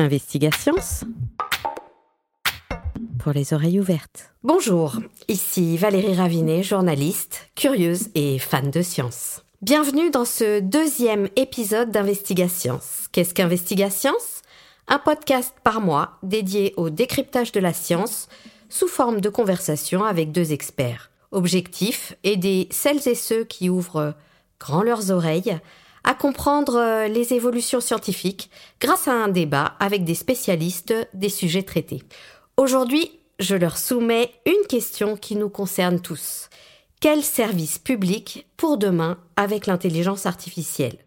Investigations pour les oreilles ouvertes. Bonjour, ici Valérie Ravinet, journaliste, curieuse et fan de science. Bienvenue dans ce deuxième épisode d'Investigations. Qu'est-ce qu'Investigations Un podcast par mois dédié au décryptage de la science sous forme de conversation avec deux experts. Objectif, aider celles et ceux qui ouvrent grand leurs oreilles à comprendre les évolutions scientifiques grâce à un débat avec des spécialistes des sujets traités. Aujourd'hui, je leur soumets une question qui nous concerne tous. Quel service public pour demain avec l'intelligence artificielle?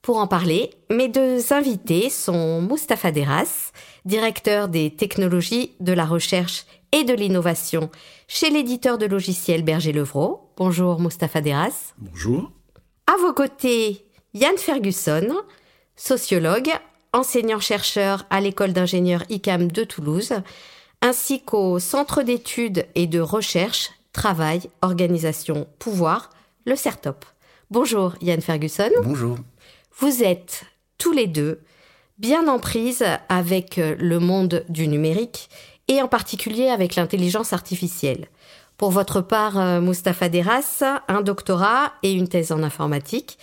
Pour en parler, mes deux invités sont Mustapha Deras, directeur des technologies, de la recherche et de l'innovation chez l'éditeur de logiciels Berger Levrault. Bonjour Mustapha Deras. Bonjour. À vos côtés, Yann Ferguson, sociologue, enseignant-chercheur à l'école d'ingénieurs ICAM de Toulouse, ainsi qu'au Centre d'études et de recherche Travail, Organisation, Pouvoir, le CERTOP. Bonjour Yann Ferguson. Bonjour. Vous êtes tous les deux bien en prise avec le monde du numérique et en particulier avec l'intelligence artificielle. Pour votre part, Mustapha Deras, un doctorat et une thèse en informatique,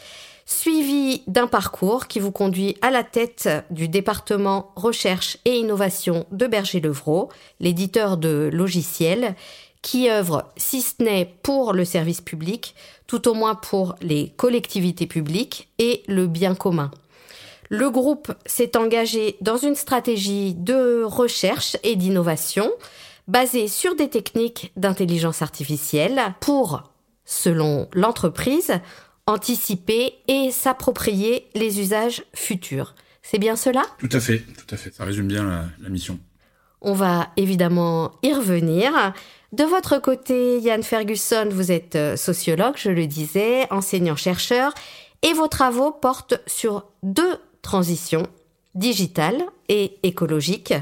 suivi d'un parcours qui vous conduit à la tête du département recherche et innovation de Berger-Levrault, l'éditeur de logiciels, qui œuvre, si ce n'est pour le service public, tout au moins pour les collectivités publiques et le bien commun. Le groupe s'est engagé dans une stratégie de recherche et d'innovation basée sur des techniques d'intelligence artificielle pour, selon l'entreprise, anticiper et s'approprier les usages futurs. C'est bien cela? Tout à fait, tout à fait. Ça résume bien la, la, mission. On va évidemment y revenir. De votre côté, Yann Ferguson, vous êtes sociologue, je le disais, enseignant-chercheur, et vos travaux portent sur deux transitions, digitale et écologique,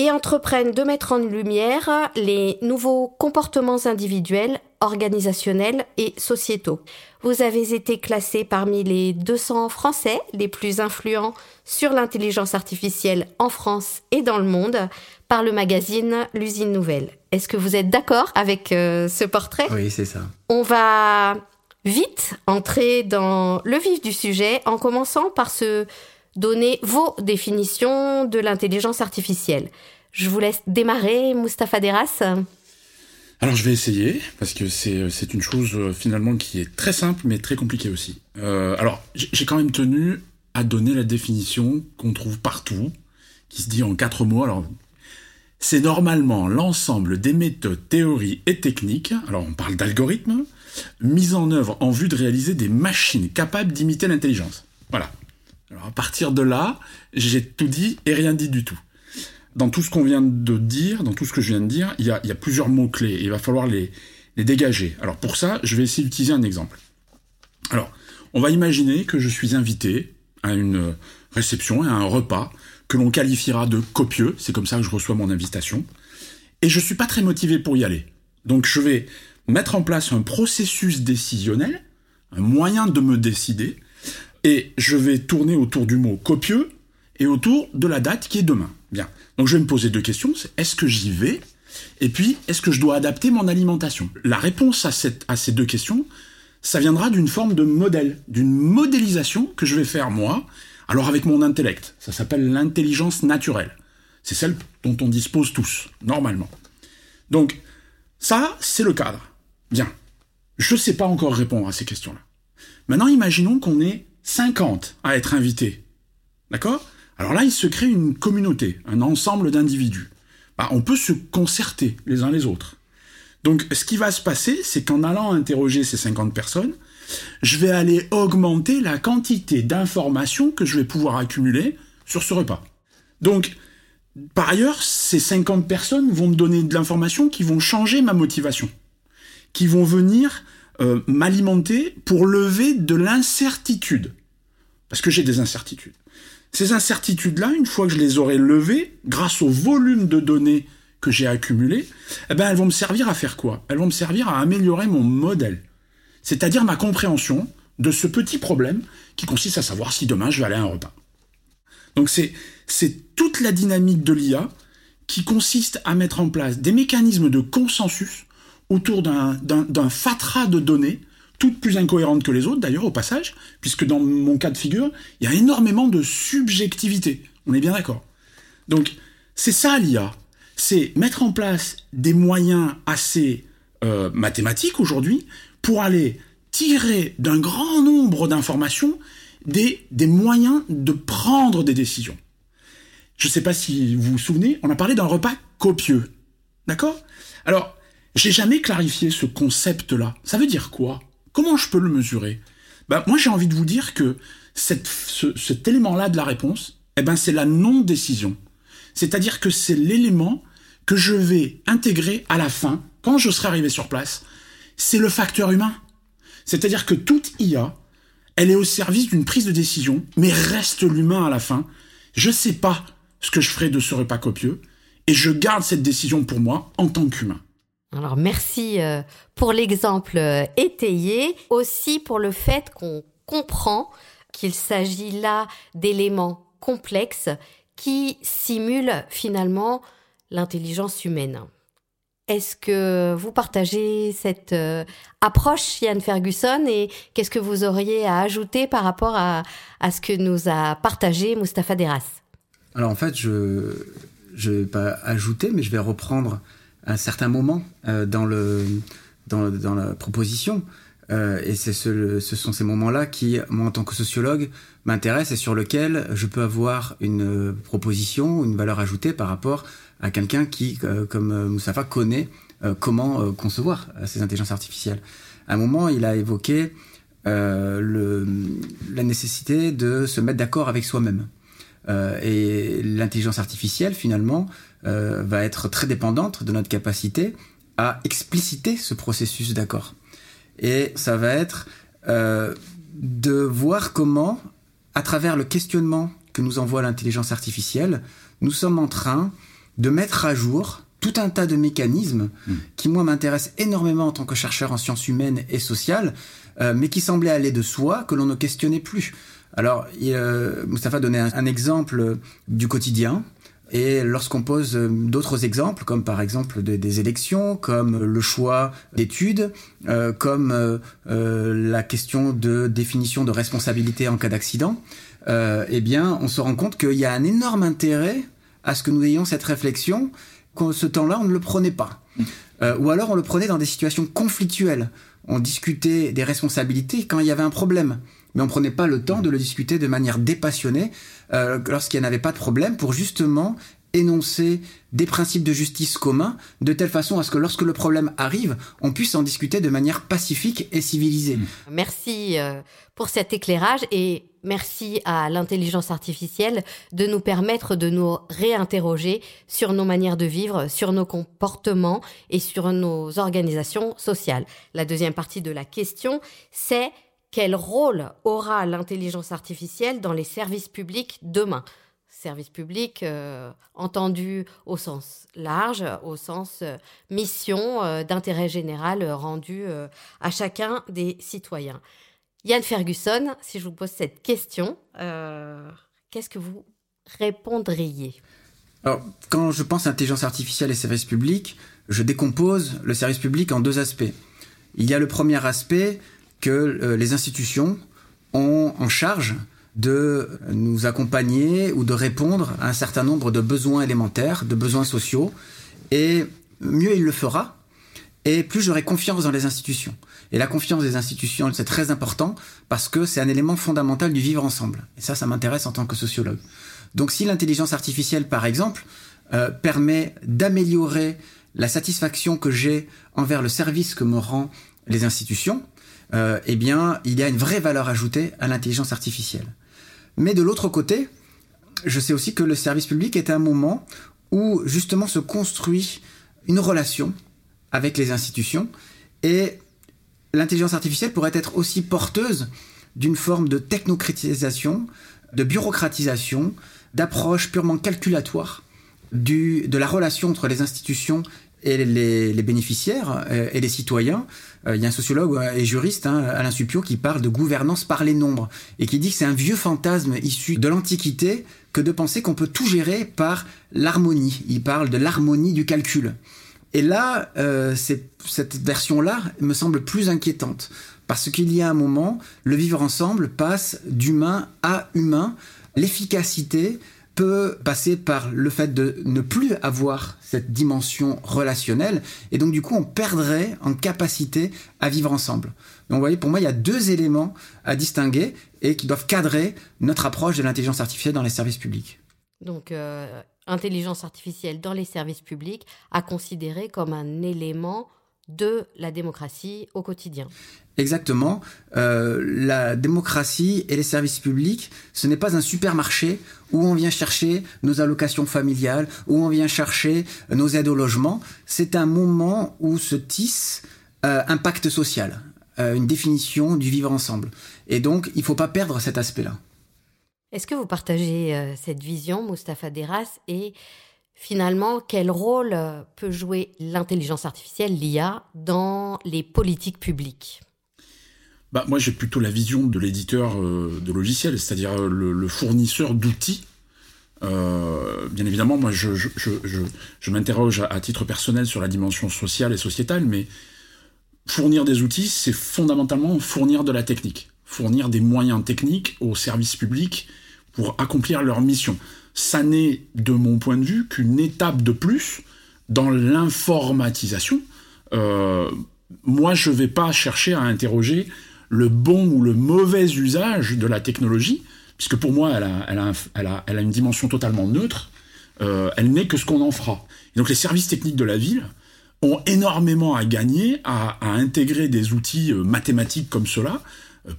et entreprennent de mettre en lumière les nouveaux comportements individuels, organisationnels et sociétaux. Vous avez été classé parmi les 200 Français les plus influents sur l'intelligence artificielle en France et dans le monde par le magazine L'usine nouvelle. Est-ce que vous êtes d'accord avec euh, ce portrait? Oui, c'est ça. On va vite entrer dans le vif du sujet en commençant par se donner vos définitions de l'intelligence artificielle. Je vous laisse démarrer, Mustapha Deras. Alors je vais essayer, parce que c'est une chose euh, finalement qui est très simple, mais très compliquée aussi. Euh, alors j'ai quand même tenu à donner la définition qu'on trouve partout, qui se dit en quatre mots. Alors c'est normalement l'ensemble des méthodes, théories et techniques, alors on parle d'algorithmes, mises en œuvre en vue de réaliser des machines capables d'imiter l'intelligence. Voilà. Alors à partir de là, j'ai tout dit et rien dit du tout dans tout ce qu'on vient de dire, dans tout ce que je viens de dire, il y a, plusieurs mots-clés il va falloir les, les dégager. Alors pour ça, je vais essayer d'utiliser un exemple. Alors, on va imaginer que je suis invité à une réception, à un repas, que l'on qualifiera de copieux, c'est comme ça que je reçois mon invitation, et je suis pas très motivé pour y aller. Donc je vais mettre en place un processus décisionnel, un moyen de me décider, et je vais tourner autour du mot copieux et autour de la date qui est demain. Bien. Donc je vais me poser deux questions. Est-ce que j'y vais? Et puis, est-ce que je dois adapter mon alimentation? La réponse à, ces deux questions, ça viendra d'une forme de modèle, d'une modélisation que je vais faire moi, alors avec mon intellect. Ça s'appelle l'intelligence naturelle. C'est celle dont on dispose tous, normalement. Donc, ça, c'est le cadre. Bien. Je ne sais pas encore répondre à ces questions-là. Maintenant, imaginons qu'on est 50 à être invités. D'accord? Alors là, il se crée une communauté, un ensemble d'individus. Bah, on peut se concerter les uns les autres. Donc ce qui va se passer, c'est qu'en allant interroger ces 50 personnes, je vais aller augmenter la quantité d'informations que je vais pouvoir accumuler sur ce repas. Donc, par ailleurs, ces 50 personnes vont me donner de l'information qui vont changer ma motivation, qui vont venir euh, m'alimenter pour lever de l'incertitude. Parce que j'ai des incertitudes. Ces incertitudes-là, une fois que je les aurai levées, grâce au volume de données que j'ai accumulé, eh ben, elles vont me servir à faire quoi? Elles vont me servir à améliorer mon modèle. C'est-à-dire ma compréhension de ce petit problème qui consiste à savoir si demain je vais aller à un repas. Donc c'est, c'est toute la dynamique de l'IA qui consiste à mettre en place des mécanismes de consensus autour d'un fatras de données, toutes plus incohérentes que les autres d'ailleurs au passage, puisque dans mon cas de figure, il y a énormément de subjectivité. On est bien d'accord. Donc c'est ça l'IA, c'est mettre en place des moyens assez euh, mathématiques aujourd'hui pour aller tirer d'un grand nombre d'informations des, des moyens de prendre des décisions. Je ne sais pas si vous vous souvenez, on a parlé d'un repas copieux. D'accord? Alors, j'ai jamais clarifié ce concept-là. Ça veut dire quoi? Comment je peux le mesurer? Ben, Moi, j'ai envie de vous dire que cet élément-là de la réponse, eh ben, c'est la non-décision. C'est-à-dire que c'est l'élément que je vais intégrer à la fin, quand je serai arrivé sur place. C'est le facteur humain. C'est-à-dire que toute IA, elle est au service d'une prise de décision, mais reste l'humain à la fin. Je sais pas ce que je ferai de ce repas copieux, et je garde cette décision pour moi en tant qu'humain. Alors merci euh, pour l'exemple euh, étayé, aussi pour le fait qu'on comprend qu'il s'agit là d'éléments complexes qui simulent finalement l'intelligence humaine. Est-ce que vous partagez cette euh, approche, Yann Ferguson, et qu'est-ce que vous auriez à ajouter par rapport à, à ce que nous a partagé Mustapha Deras? Alors en fait, je ne vais pas ajouter, mais je vais reprendre un certain moment euh, dans, la proposition. Euh, et c'est ce, sont ces moments-là qui, moi en tant que sociologue, m'intéressent et sur lesquels je peux avoir une proposition, une valeur ajoutée par rapport à quelqu'un qui, euh, comme Moustapha, connaît comment concevoir ces intelligences artificielles. À un moment, il a évoqué la nécessité de se mettre d'accord avec soi-même. et l'intelligence artificielle, finalement, euh, va être très dépendante de notre capacité à expliciter ce processus d'accord. Et ça va être euh, de voir comment, à travers le questionnement que nous envoie l'intelligence artificielle, nous sommes en train de mettre à jour tout un tas de mécanismes mmh. qui, moi, m'intéressent énormément en tant que chercheur en sciences humaines et sociales, euh, mais qui semblaient aller de soi, que l'on ne questionnait plus. Alors, il, euh, Mustapha donnait un, un, exemple du quotidien, et lorsqu'on pose euh, d'autres exemples, comme par exemple des, élections, comme le choix d'études, euh, comme euh, la question de définition de responsabilité en cas d'accident, eh bien, on se rend compte qu'il y a un énorme intérêt à ce que nous ayons cette réflexion, qu'en ce temps-là, on ne le prenait pas. ou alors on le prenait dans des situations conflictuelles. On discutait des responsabilités quand il y avait un problème mais on prenait pas le temps de le discuter de manière dépassionnée euh, lorsqu'il n'y avait pas de problème pour justement énoncer des principes de justice communs de telle façon à ce que lorsque le problème arrive, on puisse en discuter de manière pacifique et civilisée. Merci euh, pour cet éclairage et merci à l'intelligence artificielle de nous permettre de nous réinterroger sur nos manières de vivre, sur nos comportements et sur nos organisations sociales. La deuxième partie de la question, c'est quel rôle aura l'intelligence artificielle dans les services publics demain? Services publics euh, entendus au sens large, au sens euh, mission euh, d'intérêt général rendu à chacun des citoyens. Yann Ferguson, si je vous pose cette question, qu'est-ce que vous répondriez? Alors, quand je pense à intelligence artificielle et services publics, je décompose le service public en deux aspects. Il y a le premier aspect, que euh, les institutions ont en charge de nous accompagner ou de répondre à un certain nombre de besoins élémentaires, de besoins sociaux, et mieux il le fera, et plus j'aurai confiance dans les institutions. Et la confiance des institutions, c'est très important parce que c'est un élément fondamental du vivre ensemble. Et ça, ça m'intéresse en tant que sociologue. Donc si l'intelligence artificielle, par exemple, euh, permet d'améliorer la satisfaction que j'ai envers le service que me rend les institutions, euh, eh bien, il y a une vraie valeur ajoutée à l'intelligence artificielle. Mais de l'autre côté, je sais aussi que le service public est un moment où justement se construit une relation avec les institutions et l'intelligence artificielle pourrait être aussi porteuse d'une forme de technocratisation, de bureaucratisation, d'approche purement calculatoire de la relation entre les institutions et les, bénéficiaires et les citoyens. Il y a un sociologue et juriste, hein, Alain Supio, qui parle de gouvernance par les nombres et qui dit que c'est un vieux fantasme issu de l'Antiquité que de penser qu'on peut tout gérer par l'harmonie. Il parle de l'harmonie du calcul. Et là, euh, cette version-là me semble plus inquiétante. Parce qu'il y a un moment, le vivre ensemble passe d'humain à humain. L'efficacité peut passer par le fait de ne plus avoir cette dimension relationnelle. Et donc, du coup, on perdrait en capacité à vivre ensemble. Donc, vous voyez, pour moi, il y a deux éléments à distinguer et qui doivent cadrer notre approche de l'intelligence artificielle dans les services publics. Donc, euh, intelligence artificielle dans les services publics à considérer comme un élément de la démocratie au quotidien. Exactement. Euh, la démocratie et les services publics, ce n'est pas un supermarché où on vient chercher nos allocations familiales, où on vient chercher nos aides au logement. C'est un moment où se tisse euh, un pacte social, euh, une définition du vivre ensemble. Et donc, il ne faut pas perdre cet aspect-là. Est-ce que vous partagez cette vision, Mustapha Deras, et finalement, quel rôle euh, peut jouer l'intelligence artificielle, l'IA, dans les politiques publiques? Bah, Moi, j'ai plutôt la vision de l'éditeur euh, de logiciels, c'est-à-dire le, fournisseur d'outils. bien évidemment, moi, je, je m'interroge à titre personnel sur la dimension sociale et sociétale, mais fournir des outils, c'est fondamentalement fournir de la technique, fournir des moyens techniques aux services publics pour accomplir leur mission. Ça n'est, de mon point de vue, qu'une étape de plus dans l'informatisation. Euh, moi, je ne vais pas chercher à interroger le bon ou le mauvais usage de la technologie, puisque pour moi, elle a, a une dimension totalement neutre. Euh, elle n'est que ce qu'on en fera. Et donc les services techniques de la ville ont énormément à gagner à, à intégrer des outils euh, mathématiques comme cela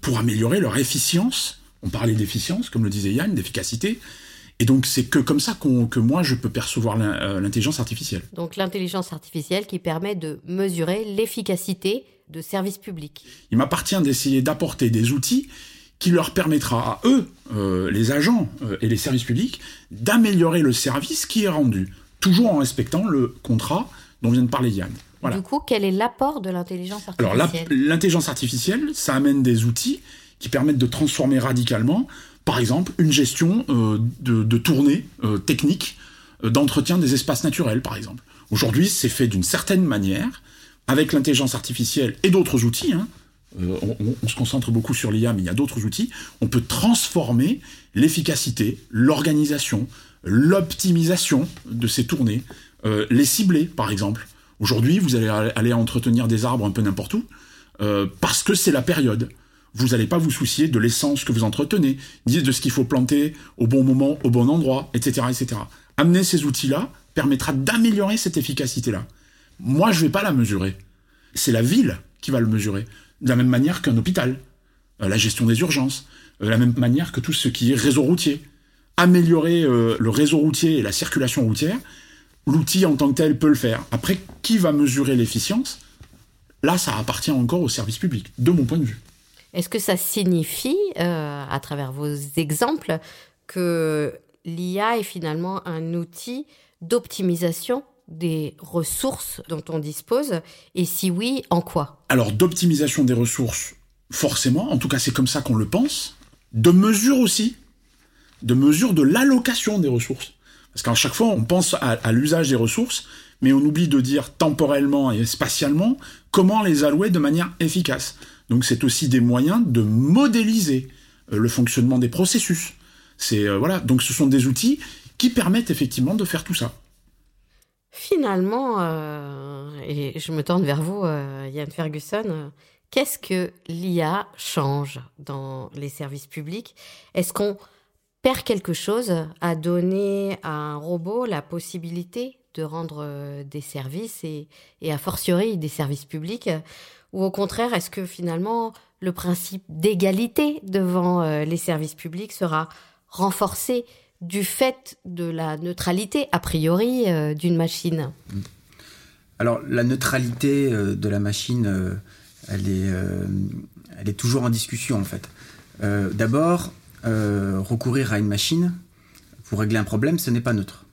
pour améliorer leur efficience on parlait d'efficience, comme le disait Yann, d'efficacité. Et donc c'est que comme ça que moi je peux percevoir euh, l'intelligence artificielle. Donc l'intelligence artificielle qui permet de mesurer l'efficacité de services publics. Il m'appartient d'essayer d'apporter des outils qui leur permettra à eux, euh, les agents euh, et les services publics, d'améliorer le service qui est rendu, toujours en respectant le contrat dont vient de parler Yann. Voilà. Du coup, quel est l'apport de l'intelligence artificielle? Alors l'intelligence artificielle, ça amène des outils qui permettent de transformer radicalement, par exemple, une gestion euh, de, tournée euh, technique euh, d'entretien des espaces naturels, par exemple. Aujourd'hui, c'est fait d'une certaine manière, avec l'intelligence artificielle et d'autres outils. Hein. on, se concentre beaucoup sur l'IA, mais il y a d'autres outils. On peut transformer l'efficacité, l'organisation, l'optimisation de ces tournées, les cibler, par exemple. Aujourd'hui, vous allez aller entretenir des arbres un peu n'importe où, parce que c'est la période vous n'allez pas vous soucier de l'essence que vous entretenez, ni de ce qu'il faut planter au bon moment, au bon endroit, etc. etc. Amener ces outils-là permettra d'améliorer cette efficacité-là. Moi, je ne vais pas la mesurer. C'est la ville qui va le mesurer. De la même manière qu'un hôpital, euh, la gestion des urgences, euh, de la même manière que tout ce qui est réseau routier. Améliorer euh, le réseau routier et la circulation routière, l'outil en tant que tel peut le faire. Après, qui va mesurer l'efficience? Là, ça appartient encore au service public, de mon point de vue. Est-ce que ça signifie, euh, à travers vos exemples, que l'IA est finalement un outil d'optimisation des ressources dont on dispose? Et si oui, en quoi? Alors, d'optimisation des ressources, forcément, en tout cas c'est comme ça qu'on le pense, de mesure aussi, de mesure de l'allocation des ressources. Parce qu'à chaque fois, on pense à l'usage des ressources, mais on oublie de dire temporellement et spatialement comment les allouer de manière efficace. Donc c'est aussi des moyens de modéliser euh, le fonctionnement des processus. C'est euh, voilà, donc ce sont des outils qui permettent effectivement de faire tout ça. Finalement, euh, et je me tourne vers vous, Yann Ferguson, qu'est-ce que l'IA change dans les services publics? Est-ce qu'on perd quelque chose à donner à un robot la possibilité de rendre des services et, et a fortiori des services publics? Ou au contraire, est-ce que finalement le principe d'égalité devant euh, les services publics sera renforcé du fait de la neutralité, a priori, euh, d'une machine? Alors, la neutralité euh, de la machine, elle, est, toujours en discussion, en fait. D'abord, recourir à une machine pour régler un problème, ce n'est pas neutre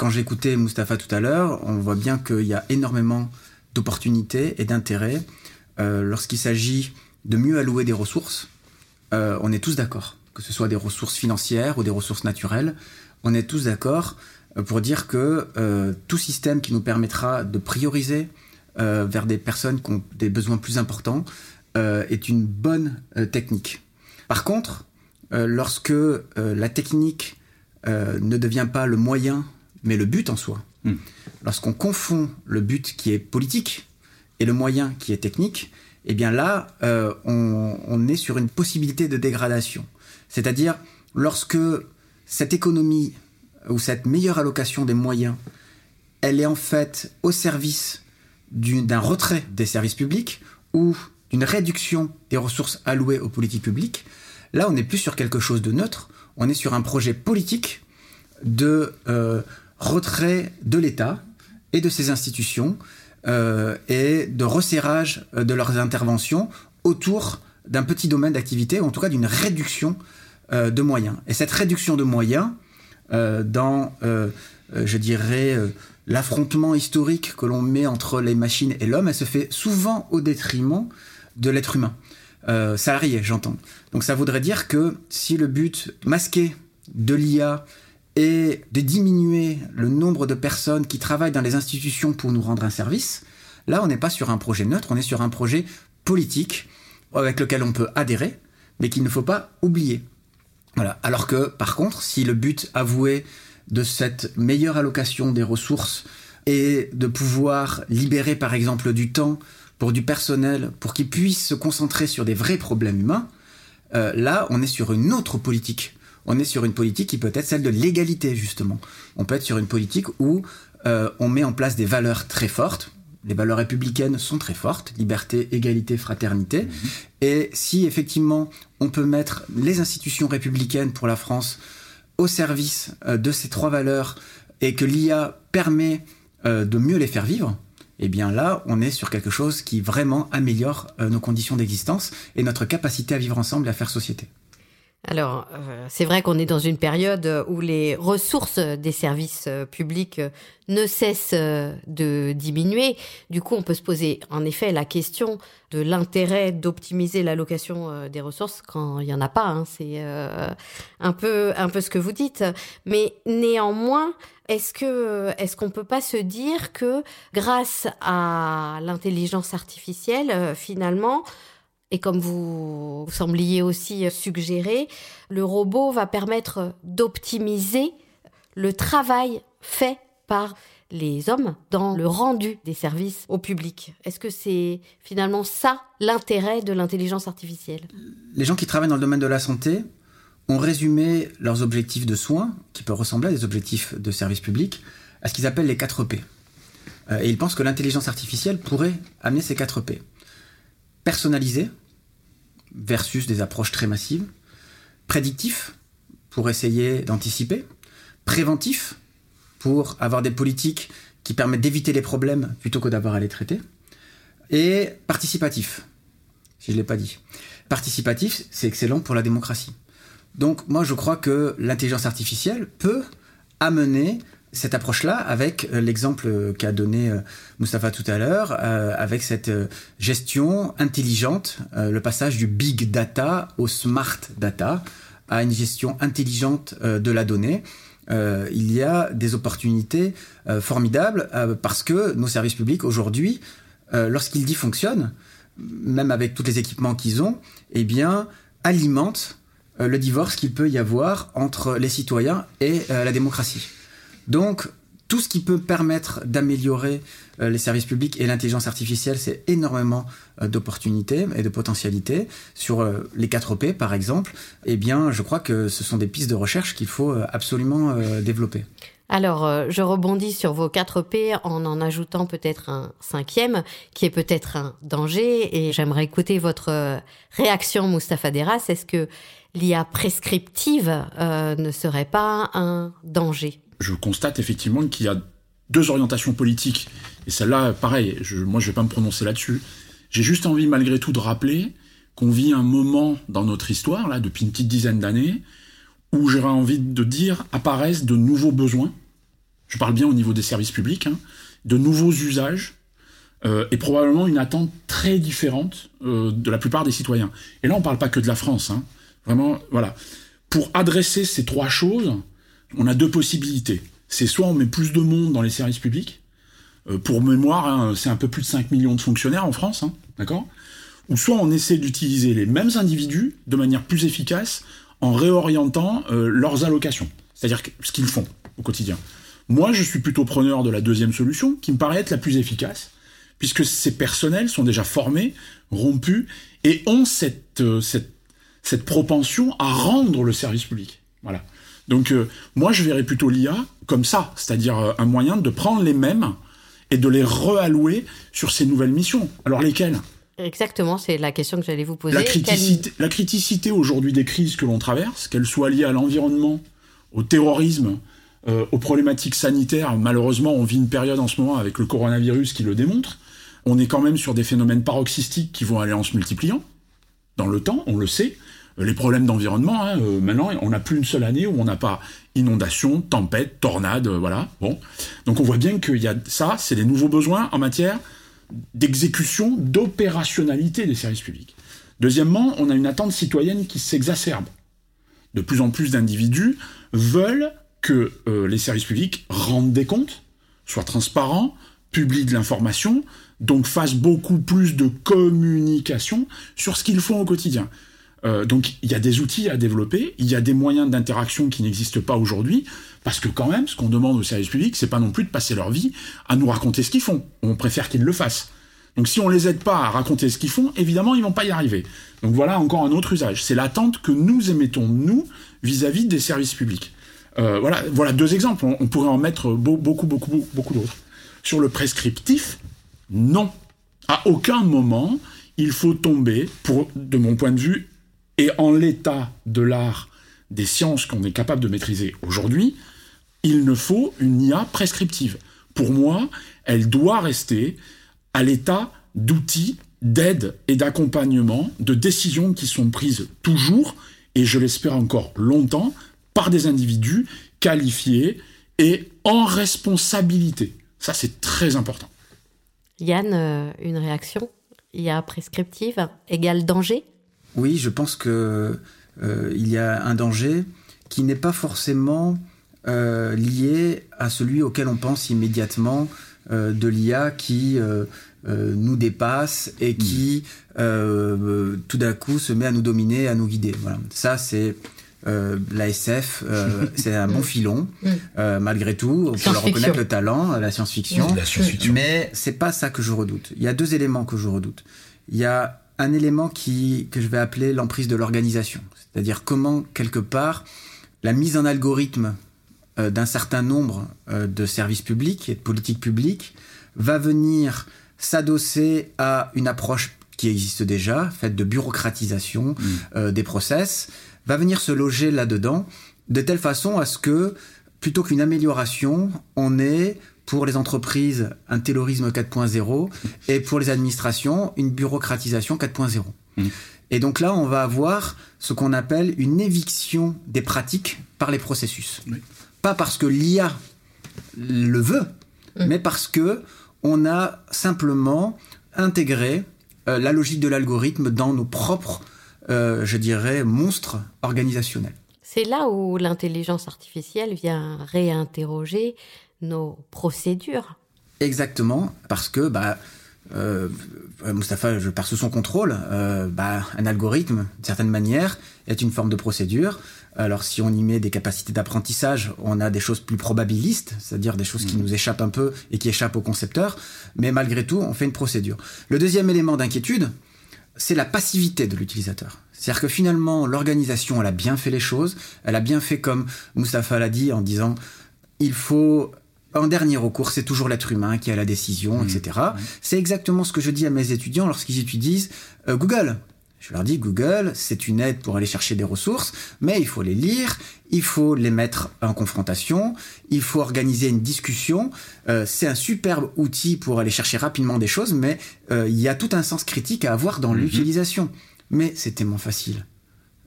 quand j'écoutais Mustapha tout à l'heure, on voit bien qu'il y a énormément d'opportunités et d'intérêts euh, lorsqu'il s'agit de mieux allouer des ressources. Euh, on est tous d'accord, que ce soit des ressources financières ou des ressources naturelles, on est tous d'accord euh, pour dire que tout système qui nous permettra de prioriser vers des personnes qui ont des besoins plus importants est une bonne technique. Par contre, lorsque la technique ne devient pas le moyen, mais le but en soi, hmm. lorsqu'on confond le but qui est politique et le moyen qui est technique, eh bien là, euh, on, est sur une possibilité de dégradation. C'est-à-dire, lorsque cette économie ou cette meilleure allocation des moyens, elle est en fait au service d'un retrait des services publics ou d'une réduction des ressources allouées aux politiques publiques, là, on n'est plus sur quelque chose de neutre, on est sur un projet politique de euh, retrait de l'État et de ses institutions euh, et de resserrage euh, de leurs interventions autour d'un petit domaine d'activité, ou en tout cas d'une réduction euh, de moyens. Et cette réduction de moyens, dans, je dirais, l'affrontement historique que l'on met entre les machines et l'homme, elle se fait souvent au détriment de l'être humain. salarié, j'entends. Donc ça voudrait dire que si le but masqué de l'IA et de diminuer le nombre de personnes qui travaillent dans les institutions pour nous rendre un service, là on n'est pas sur un projet neutre, on est sur un projet politique avec lequel on peut adhérer, mais qu'il ne faut pas oublier. Voilà. Alors que par contre, si le but avoué de cette meilleure allocation des ressources est de pouvoir libérer par exemple du temps pour du personnel, pour qu'ils puissent se concentrer sur des vrais problèmes humains, euh, là on est sur une autre politique on est sur une politique qui peut être celle de l'égalité, justement. On peut être sur une politique où euh, on met en place des valeurs très fortes. Les valeurs républicaines sont très fortes, liberté, égalité, fraternité. Mhm. Et si effectivement on peut mettre les institutions républicaines pour la France au service euh, de ces trois valeurs et que l'IA permet euh, de mieux les faire vivre, eh bien là, on est sur quelque chose qui vraiment améliore nos conditions d'existence et notre capacité à vivre ensemble et à faire société. Alors, euh, c'est vrai qu'on est dans une période où les ressources des services euh, publics euh, ne cessent de diminuer. Du coup, on peut se poser en effet la question de l'intérêt d'optimiser l'allocation des ressources quand il n'y en a pas. Hein. C'est un peu un peu ce que vous dites. Mais néanmoins, est-ce que est-ce qu'on peut pas se dire que grâce à l'intelligence artificielle, finalement, et comme vous sembliez aussi suggérer, le robot va permettre d'optimiser le travail fait par les hommes dans le rendu des services au public. Est-ce que c'est finalement ça l'intérêt de l'intelligence artificielle? Les gens qui travaillent dans le domaine de la santé ont résumé leurs objectifs de soins, qui peuvent ressembler à des objectifs de service public, à ce qu'ils appellent les 4 P. Euh, et ils pensent que l'intelligence artificielle pourrait amener ces 4 P. Personnaliser, versus des approches très massives, prédictif pour essayer d'anticiper, préventif pour avoir des politiques qui permettent d'éviter les problèmes plutôt que d'avoir à les traiter, et participatif, si je ne l'ai pas dit. Participatif, c'est excellent pour la démocratie. Donc moi je crois que l'intelligence artificielle peut amener cette approche-là avec euh, l'exemple qu'a donné euh, Mustapha tout à l'heure, euh, avec cette gestion intelligente, le passage du big data au smart data, à une gestion intelligente de la donnée. il y a des opportunités formidables parce que nos services publics aujourd'hui, lorsqu'ils dysfonctionnent, même avec tous les équipements qu'ils ont, eh bien, alimentent le divorce qu'il peut y avoir entre les citoyens et la démocratie. Donc, tout ce qui peut permettre d'améliorer euh, les services publics et l'intelligence artificielle, c'est énormément euh, d'opportunités et de potentialités. Sur euh, les 4 P, par exemple, eh bien, je crois que ce sont des pistes de recherche qu'il faut absolument développer. Alors, je rebondis sur vos 4 P en en ajoutant peut-être un cinquième, qui est peut-être un danger, et j'aimerais écouter votre réaction, Moustapha Deras. Est-ce que l'IA prescriptive ne serait pas un danger? Je constate effectivement qu'il y a deux orientations politiques. Et celle-là, pareil, je, moi je vais pas me prononcer là-dessus. J'ai juste envie malgré tout de rappeler qu'on vit un moment dans notre histoire, là, depuis une petite dizaine d'années, où j'aurais envie de dire apparaissent de nouveaux besoins je parle bien au niveau des services publics, hein, de nouveaux usages euh, et probablement une attente très différente euh, de la plupart des citoyens. Et là, on ne parle pas que de la France. Hein. Vraiment, voilà. Pour adresser ces trois choses, on a deux possibilités. C'est soit on met plus de monde dans les services publics, euh, pour mémoire, hein, c'est un peu plus de 5 millions de fonctionnaires en France, hein, d'accord? Ou soit on essaie d'utiliser les mêmes individus de manière plus efficace en réorientant euh, leurs allocations, c'est-à-dire ce qu'ils font au quotidien. Moi, je suis plutôt preneur de la deuxième solution, qui me paraît être la plus efficace, puisque ces personnels sont déjà formés, rompus, et ont cette, euh, cette, cette propension à rendre le service public. Voilà. Donc moi, je verrais plutôt l'IA comme ça, c'est-à-dire un moyen de prendre les mêmes et de les reallouer sur ces nouvelles missions. Alors lesquelles? Exactement, c'est la question que j'allais vous poser. La criticité, la criticité aujourd'hui des crises que l'on traverse, qu'elles soient liées à l'environnement, au terrorisme, euh, aux problématiques sanitaires, malheureusement on vit une période en ce moment avec le coronavirus qui le démontre, on est quand même sur des phénomènes paroxystiques qui vont aller en se multipliant dans le temps, on le sait. Les problèmes d'environnement, hein, euh, maintenant on n'a plus une seule année où on n'a pas inondation, tempête, tornade, euh, voilà. Bon, donc on voit bien qu'il y a ça, c'est des nouveaux besoins en matière d'exécution, d'opérationnalité des services publics. Deuxièmement, on a une attente citoyenne qui s'exacerbe. De plus en plus d'individus veulent que euh, les services publics rendent des comptes, soient transparents, publient de l'information, donc fassent beaucoup plus de communication sur ce qu'ils font au quotidien. Euh, donc il y a des outils à développer, il y a des moyens d'interaction qui n'existent pas aujourd'hui, parce que quand même, ce qu'on demande aux services publics, c'est pas non plus de passer leur vie à nous raconter ce qu'ils font. On préfère qu'ils le fassent. Donc si on les aide pas à raconter ce qu'ils font, évidemment, ils vont pas y arriver. Donc voilà encore un autre usage. C'est l'attente que nous émettons, nous, vis-à-vis des services publics. Euh, voilà, voilà deux exemples. On, pourrait en mettre beaucoup, beaucoup, beaucoup d'autres. Sur le prescriptif, non. À aucun moment, il faut tomber, pour, de mon point de vue, et en l'état de l'art des sciences qu'on est capable de maîtriser aujourd'hui, il ne faut une IA prescriptive. Pour moi, elle doit rester à l'état d'outils, d'aide et d'accompagnement de décisions qui sont prises toujours, et je l'espère encore longtemps, par des individus qualifiés et en responsabilité. Ça, c'est très important. Yann, euh, une réaction? IA prescriptive égale danger? Oui, je pense que euh, il y a un danger qui n'est pas forcément euh, lié à celui auquel on pense immédiatement euh, de l'IA qui nous dépasse et qui tout d'un coup se met à nous dominer, à nous guider. Voilà. Ça, c'est la SF, c'est un bon filon, malgré tout. On peut leur reconnaître le talent, la science-fiction. mais c'est pas ça que je redoute. Il y a deux éléments que je redoute. Il y a un élément qui, que je vais appeler l'emprise de l'organisation. C'est-à-dire comment, quelque part, la mise en algorithme euh, d'un certain nombre euh, de services publics et de politiques publiques va venir s'adosser à une approche qui existe déjà, faite de bureaucratisation mmh. euh, des process, va venir se loger là-dedans, de telle façon à ce que, plutôt qu'une amélioration, on ait pour les entreprises, un terrorisme 4.0 et pour les administrations, une bureaucratisation 4.0. Mmh. Et donc là, on va avoir ce qu'on appelle une éviction des pratiques par les processus. Pas parce que l'IA le veut, mmh. mais parce que on a simplement intégré euh, la logique de l'algorithme dans nos propres, euh, je dirais, monstres organisationnels. C'est là où l'intelligence artificielle vient réinterroger nos procédures. Exactement, parce que bah, euh, Mustapha, je pars sous son contrôle. Euh, bah, un algorithme, d'une certaine manière, est une forme de procédure. Alors, si on y met des capacités d'apprentissage, on a des choses plus probabilistes, c'est-à-dire des choses qui mm. nous échappent un peu et qui échappent au concepteur. Mais malgré tout, on fait une procédure. Le deuxième élément d'inquiétude, c'est la passivité de l'utilisateur. C'est-à-dire que finalement, l'organisation, elle a bien fait les choses. Elle a bien fait comme Mustapha l'a dit en disant, il faut en dernier recours, c'est toujours l'être humain qui a la décision, mmh. etc. C'est exactement ce que je dis à mes étudiants lorsqu'ils utilisent euh, Google. Je leur dis Google, c'est une aide pour aller chercher des ressources, mais il faut les lire, il faut les mettre en confrontation, il faut organiser une discussion. Euh, c'est un superbe outil pour aller chercher rapidement des choses, mais euh, il y a tout un sens critique à avoir dans mmh. l'utilisation. Mais c'est tellement facile.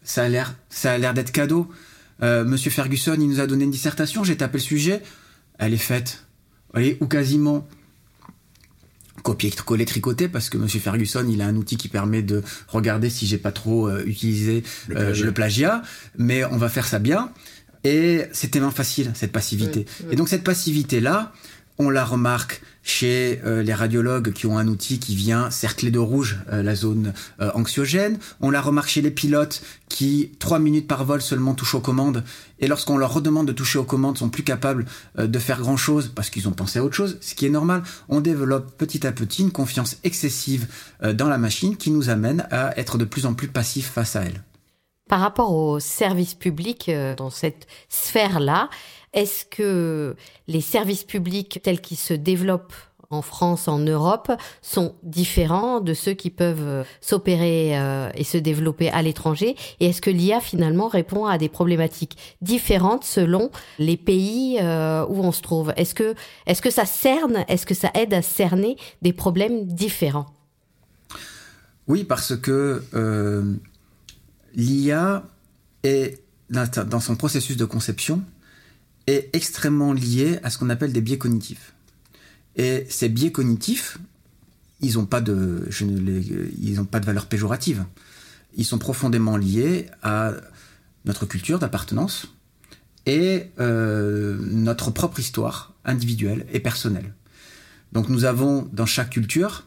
Ça a l'air, ça a l'air d'être cadeau. Monsieur Ferguson, il nous a donné une dissertation, j'ai tapé le sujet elle est faite, voyez, ou quasiment copier-coller, tricoter, parce que Monsieur Ferguson, il a un outil qui permet de regarder si j'ai pas trop euh, utilisé Le euh, plagiat. le plagiat, mais on va faire ça bien. Et c'est tellement facile, cette passivité. Et donc cette passivité-là, on la remarque chez euh, les radiologues qui ont un outil qui vient cercler de rouge euh, la zone euh, anxiogène. On la remarque chez les pilotes qui, trois minutes par vol seulement, touchent aux commandes. Et lorsqu'on leur redemande de toucher aux commandes, sont plus capables de faire grand-chose parce qu'ils ont pensé à autre chose, ce qui est normal. On développe petit à petit une confiance excessive dans la machine qui nous amène à être de plus en plus passifs face à elle. Par rapport au service public dans cette sphère-là, est-ce que les services publics tels qu'ils se développent en France, en Europe, sont différents de ceux qui peuvent euh, s'opérer euh, et se développer à l'étranger? Et est-ce que l'IA finalement répond à des problématiques différentes selon les pays euh, où on se trouve? Est-ce que, ça cerne, est-ce que ça aide à cerner des problèmes différents? Oui, parce que l'IA est dans son processus de conception est extrêmement lié à ce qu'on appelle des biais cognitifs. Et ces biais cognitifs, ils n'ont pas de, je ne les- ils ont pas de valeur péjorative. Ils sont profondément liés à notre culture d'appartenance et euh, notre propre histoire individuelle et personnelle. Donc nous avons dans chaque culture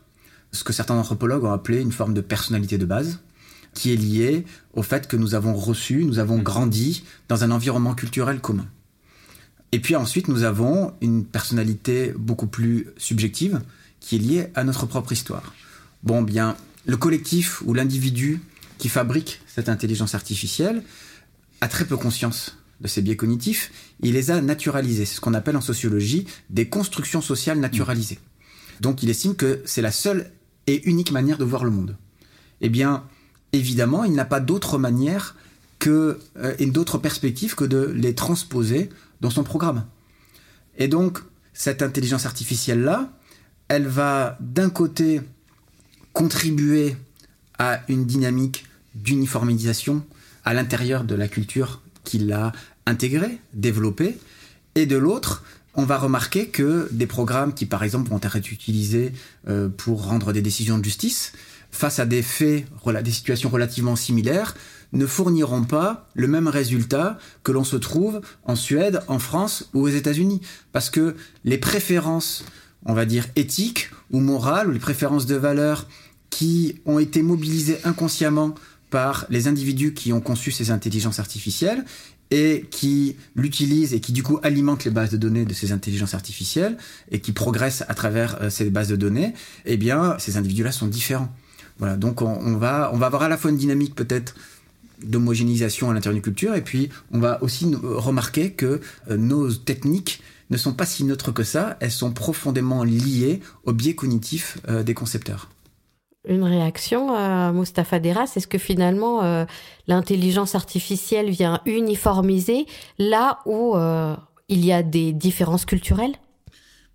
ce que certains anthropologues ont appelé une forme de personnalité de base, qui est liée au fait que nous avons reçu, nous avons grandi dans un environnement culturel commun. Et puis ensuite, nous avons une personnalité beaucoup plus subjective, qui est liée à notre propre histoire. Bon, bien, le collectif ou l'individu qui fabrique cette intelligence artificielle a très peu conscience de ces biais cognitifs, il les a naturalisés. C'est ce qu'on appelle en sociologie des constructions sociales naturalisées. Donc il estime que c'est la seule et unique manière de voir le monde. Eh bien, évidemment, il n'a pas d'autre manière que, euh, et d'autre perspective que de les transposer dans son programme. Et donc, cette intelligence artificielle-là, elle va d'un côté contribuer à une dynamique d'uniformisation à l'intérieur de la culture qu'il a intégrée, développée, et de l'autre, on va remarquer que des programmes qui, par exemple, vont être utilisés euh, pour rendre des décisions de justice, face à des faits, des situations relativement similaires, ne fourniront pas le même résultat que l'on se trouve en Suède, en France ou aux États-Unis. Parce que les préférences, on va dire, éthiques ou morales, ou les préférences de valeurs qui ont été mobilisées inconsciemment par les individus qui ont conçu ces intelligences artificielles et qui l'utilisent et qui du coup alimentent les bases de données de ces intelligences artificielles et qui progressent à travers euh, ces bases de données, eh bien ces individus-là sont différents. Voilà, donc on, va on va avoir à la fois une dynamique peut-être d'homogénéisation à l'intérieur d'une culture et puis on va aussi nous- remarquer que euh, nos techniques ne sont pas si neutres que ça, elles sont profondément liées au biais cognitif euh, des concepteurs. Une réaction à Mustapha Deras Est-ce que finalement euh, l'intelligence artificielle vient uniformiser là où euh, il y a des différences culturelles?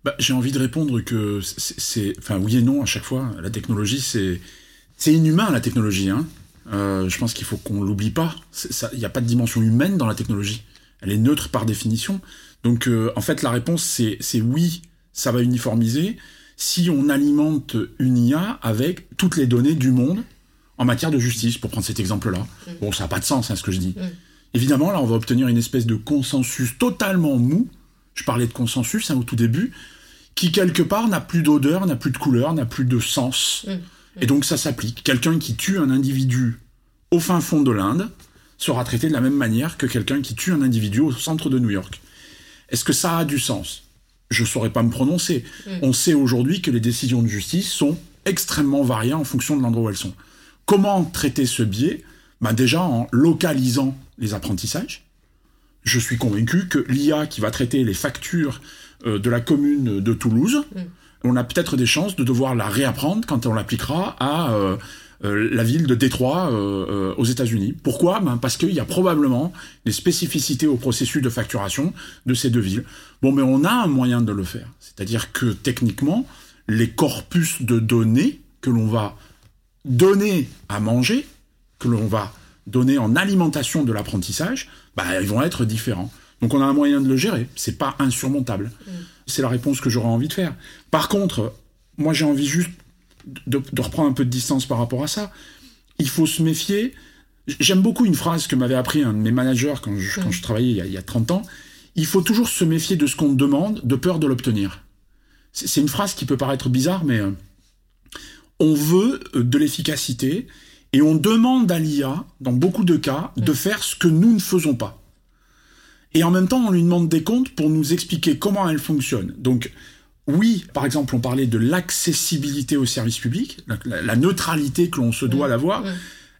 Bah, j'ai envie de répondre que c'est, c'est- enfin oui et non à chaque fois. La technologie, c'est, c'est inhumain la technologie. Hein. Euh, je pense qu'il faut qu'on l'oublie pas. Il n'y a pas de dimension humaine dans la technologie. Elle est neutre par définition. Donc euh, en fait la réponse c'est, oui, ça va uniformiser si on alimente une IA avec toutes les données du monde en matière de justice, pour prendre cet exemple-là. Bon, ça n'a pas de sens, hein, ce que je dis. Évidemment, là, on va obtenir une espèce de consensus totalement mou. Je parlais de consensus hein, au tout début, qui quelque part n'a plus d'odeur, n'a plus de couleur, n'a plus de sens. Et donc ça s'applique. Quelqu'un qui tue un individu au fin fond de l'Inde sera traité de la même manière que quelqu'un qui tue un individu au centre de New York. Est-ce que ça a du sens? Je ne saurais pas me prononcer. On sait aujourd'hui que les décisions de justice sont extrêmement variées en fonction de l'endroit où elles sont. Comment traiter ce biais? Bah Déjà en localisant les apprentissages. Je suis convaincu que l'IA qui va traiter les factures euh, de la commune de Toulouse, on a peut-être des chances de devoir la réapprendre quand on l'appliquera à euh, euh, la ville de Détroit euh, aux États-Unis. Pourquoi? Ben Parce qu'il y a probablement des spécificités au processus de facturation de ces deux villes. Bon, mais on a un moyen de le faire. C'est-à-dire que techniquement, les corpus de données que l'on va donner à manger, que l'on va donner en alimentation de l'apprentissage, bah, ils vont être différents. Donc on a un moyen de le gérer. C'est pas insurmontable. C'est la réponse que j'aurais envie de faire. Par contre, moi j'ai envie juste de, reprendre un peu de distance par rapport à ça. Il faut se méfier. J'aime beaucoup une phrase que m'avait appris un de mes managers quand je, quand je travaillais il y, a, il y, a, 30 ans. Il faut toujours se méfier de ce qu'on demande, de peur de l'obtenir. C'est une phrase qui peut paraître bizarre, mais euh, on veut euh, de l'efficacité et on demande à l'IA, dans beaucoup de cas, de faire ce que nous ne faisons pas. Et en même temps, on lui demande des comptes pour nous expliquer comment elle fonctionne. Donc, oui, par exemple, on parlait de l'accessibilité au service public, la, neutralité que l'on se doit d'avoir.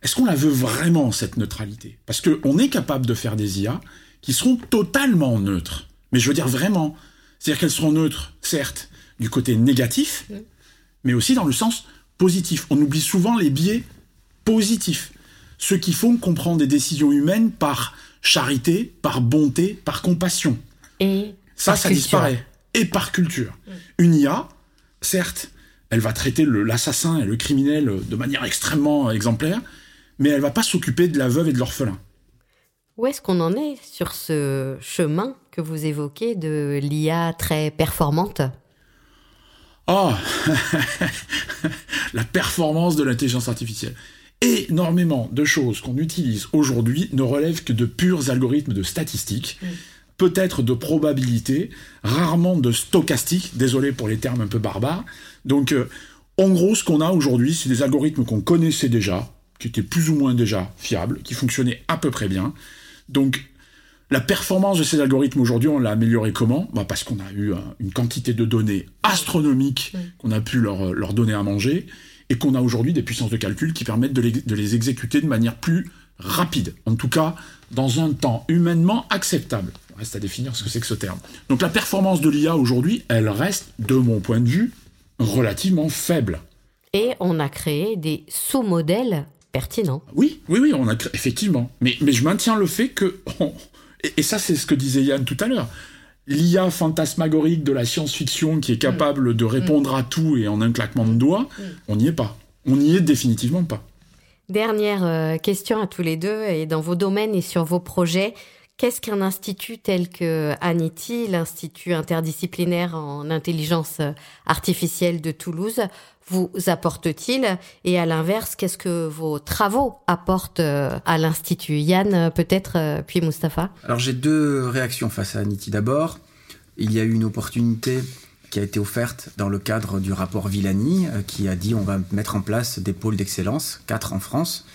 Est-ce qu'on la veut vraiment, cette neutralité? Parce qu'on est capable de faire des IA qui seront totalement neutres. Mais je veux dire vraiment. C'est-à-dire qu'elles seront neutres, certes, du côté négatif, mais aussi dans le sens positif. On oublie souvent les biais positifs. Ceux qui font qu'on prend des décisions humaines par charité, par bonté, par compassion. Et ça, ça disparaît. Et par culture. Une IA, certes, elle va traiter l'assassin et le criminel de manière extrêmement exemplaire, mais elle va pas s'occuper de la veuve et de l'orphelin. Où est-ce qu'on en est sur ce chemin que vous évoquez de l'IA très performante? Oh La performance de l'intelligence artificielle. Énormément de choses qu'on utilise aujourd'hui ne relèvent que de purs algorithmes de statistiques, peut-être de probabilité, rarement de stochastique, désolé pour les termes un peu barbares. Donc, euh, en gros, ce qu'on a aujourd'hui, c'est des algorithmes qu'on connaissait déjà, qui étaient plus ou moins déjà fiables, qui fonctionnaient à peu près bien. Donc, la performance de ces algorithmes aujourd'hui, on l'a améliorée comment? Bah Parce qu'on a eu une quantité de données astronomiques qu'on a pu leur, leur, donner à manger et qu'on a aujourd'hui des puissances de calcul qui permettent de les, de les, exécuter de manière plus rapide. En tout cas, dans un temps humainement acceptable. Il reste à définir ce que c'est que ce terme. Donc la performance de l'IA aujourd'hui, elle reste, de mon point de vue, relativement faible. Et on a créé des sous-modèles pertinents. Oui, oui, oui, on a créé, effectivement. Mais, mais je maintiens le fait que et, ça, c'est ce que disait Yann tout à l'heure. L'IA fantasmagorique de la science-fiction qui est capable de répondre à tout et en un claquement de doigts, on n'y est pas. On n'y est définitivement pas. Dernière euh, question à tous les deux, et dans vos domaines et sur vos projets, qu'est-ce qu'un institut tel que ANITI, l'Institut interdisciplinaire en intelligence artificielle de Toulouse, vous apporte-t-il Et à l'inverse, qu'est-ce que vos travaux apportent euh, à l'Institut Yann, peut-être, euh, puis Mustapha Alors j'ai deux réactions face à Aniti. D'abord, il y a eu une opportunité qui a été offerte dans le cadre du rapport Villani, euh, qui a dit on va mettre en place des pôles d'excellence, quatre en France.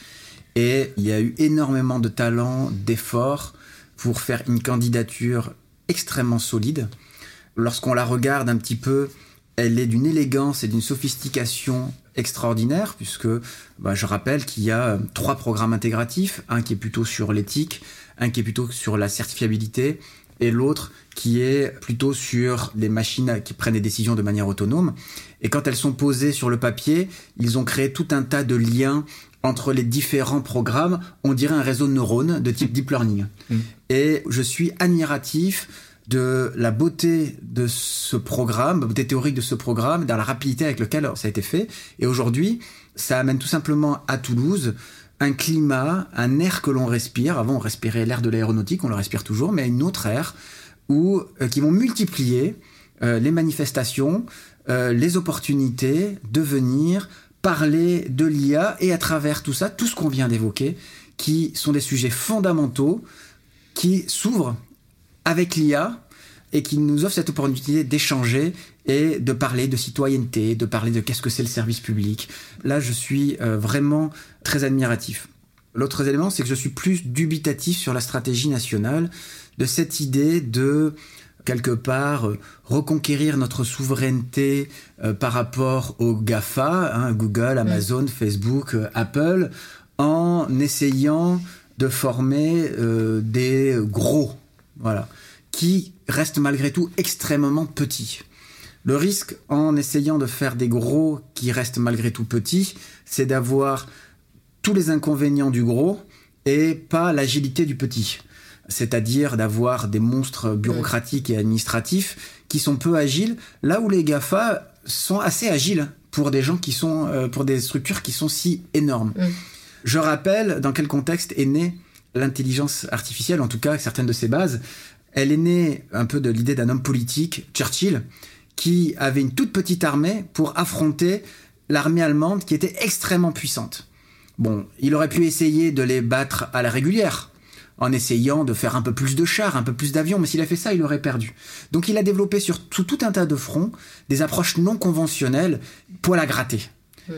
Et il y a eu énormément de talent, d'efforts pour faire une candidature extrêmement solide. Lorsqu'on la regarde un petit peu elle est d'une élégance et d'une sophistication extraordinaire, puisque bah, je rappelle qu'il y a euh, trois programmes intégratifs, un qui est plutôt sur l'éthique, un qui est plutôt sur la certifiabilité, et l'autre qui est plutôt sur les machines qui prennent des décisions de manière autonome. Et quand elles sont posées sur le papier, ils ont créé tout un tas de liens entre les différents programmes, on dirait un réseau de neurones de type deep learning. Mmh. Et je suis admiratif de la beauté de ce programme, beauté théorique de ce programme, dans la rapidité avec laquelle ça a été fait. Et aujourd'hui, ça amène tout simplement à Toulouse un climat, un air que l'on respire. Avant, on respirait l'air de l'aéronautique, on le respire toujours, mais une autre air où, euh, qui vont multiplier euh, les manifestations, euh, les opportunités de venir parler de l'IA et à travers tout ça, tout ce qu'on vient d'évoquer, qui sont des sujets fondamentaux qui s'ouvrent avec l'IA et qui nous offre cette opportunité d'échanger et de parler de citoyenneté, de parler de qu'est-ce que c'est le service public. Là, je suis euh, vraiment très admiratif. L'autre élément, c'est que je suis plus dubitatif sur la stratégie nationale de cette idée de quelque part euh, reconquérir notre souveraineté euh, par rapport aux GAFA, hein, Google, Amazon, Facebook, Apple, en essayant de former des gros voilà, qui reste malgré tout extrêmement petit. Le risque en essayant de faire des gros qui restent malgré tout petits, c'est d'avoir tous les inconvénients du gros et pas l'agilité du petit. C'est-à-dire d'avoir des monstres bureaucratiques et administratifs qui sont peu agiles, là où les GAFA sont assez agiles pour des gens qui sont, euh, pour des structures qui sont si énormes. Je rappelle dans quel contexte est né l'intelligence artificielle, en tout cas certaines de ses bases, elle est née un peu de l'idée d'un homme politique, Churchill, qui avait une toute petite armée pour affronter l'armée allemande qui était extrêmement puissante. Bon, il aurait pu essayer de les battre à la régulière, en essayant de faire un peu plus de chars, un peu plus d'avions, mais s'il a fait ça, il aurait perdu. Donc il a développé sur tout, tout un tas de fronts des approches non conventionnelles, poil à gratter.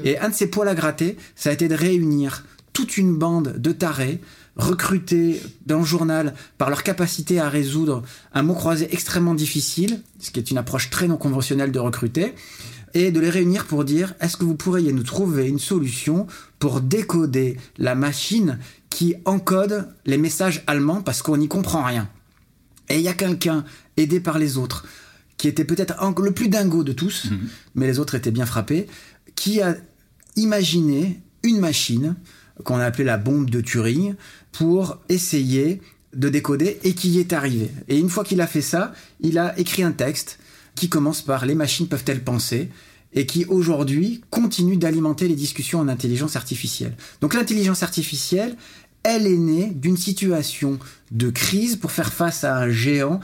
Et un de ces poils à gratter, ça a été de réunir toute une bande de tarés recrutés dans le journal par leur capacité à résoudre un mot croisé extrêmement difficile, ce qui est une approche très non conventionnelle de recruter, et de les réunir pour dire est-ce que vous pourriez nous trouver une solution pour décoder la machine qui encode les messages allemands parce qu'on n'y comprend rien? Et il y a quelqu'un aidé par les autres qui était peut-être le plus dingo de tous, mmh. mais les autres étaient bien frappés, qui a imaginé une machine qu'on a appelée la bombe de Turing pour essayer de décoder et qui y est arrivé. Et une fois qu'il a fait ça, il a écrit un texte qui commence par les machines peuvent-elles penser et qui aujourd'hui continue d'alimenter les discussions en intelligence artificielle. Donc l'intelligence artificielle, elle est née d'une situation de crise pour faire face à un géant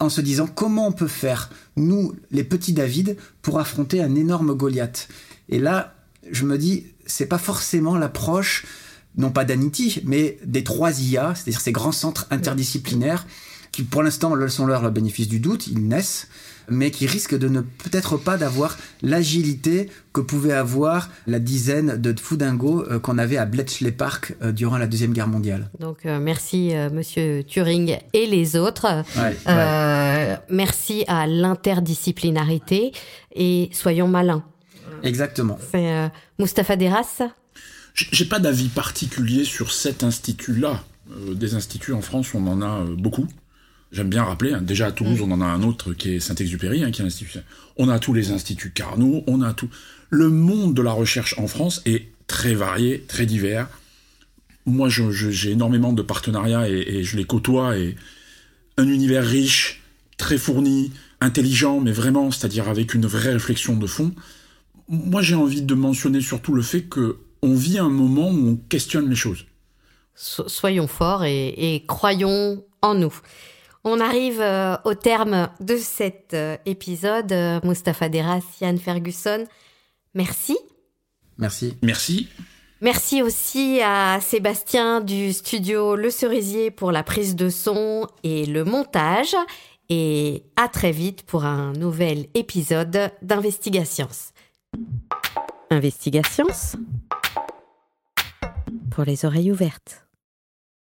en se disant comment on peut faire, nous, les petits David, pour affronter un énorme Goliath? Et là, je me dis, c'est pas forcément l'approche, non pas d'Anity, mais des trois IA, c'est-à-dire ces grands centres interdisciplinaires qui, pour l'instant, sont leur le bénéfice du doute, ils naissent, mais qui risquent de ne peut-être pas d'avoir l'agilité que pouvait avoir la dizaine de Foudingo euh, qu'on avait à Bletchley Park euh, durant la Deuxième Guerre mondiale. Donc euh, merci Monsieur Turing et les autres. Merci à l'interdisciplinarité et soyons malins. Exactement. C'est Mustapha Deras J'ai pas d'avis particulier sur cet institut-là. Euh, des instituts en France, on en a euh, beaucoup. J'aime bien rappeler, hein, déjà à Toulouse, mm. on en a un autre qui est Saint-Exupéry, hein, qui est un institut. On a tous les instituts Carnot, on a tout. Le monde de la recherche en France est très varié, très divers. Moi, j'ai énormément de partenariats et, et je les côtoie et un univers riche, très fourni, intelligent, mais vraiment, c'est-à-dire avec une vraie réflexion de fond moi j'ai envie de mentionner surtout le fait que on vit un moment où on questionne les choses. soyons forts et, croyons en nous. On arrive euh, au terme de cet euh, épisode. Mustapha Deras, Yann Ferguson, merci. Merci. Merci. Merci aussi à Sébastien du studio Le Cerisier pour la prise de son et le montage. Et à très vite pour un nouvel épisode d'Investigations. Investigations pour les oreilles ouvertes.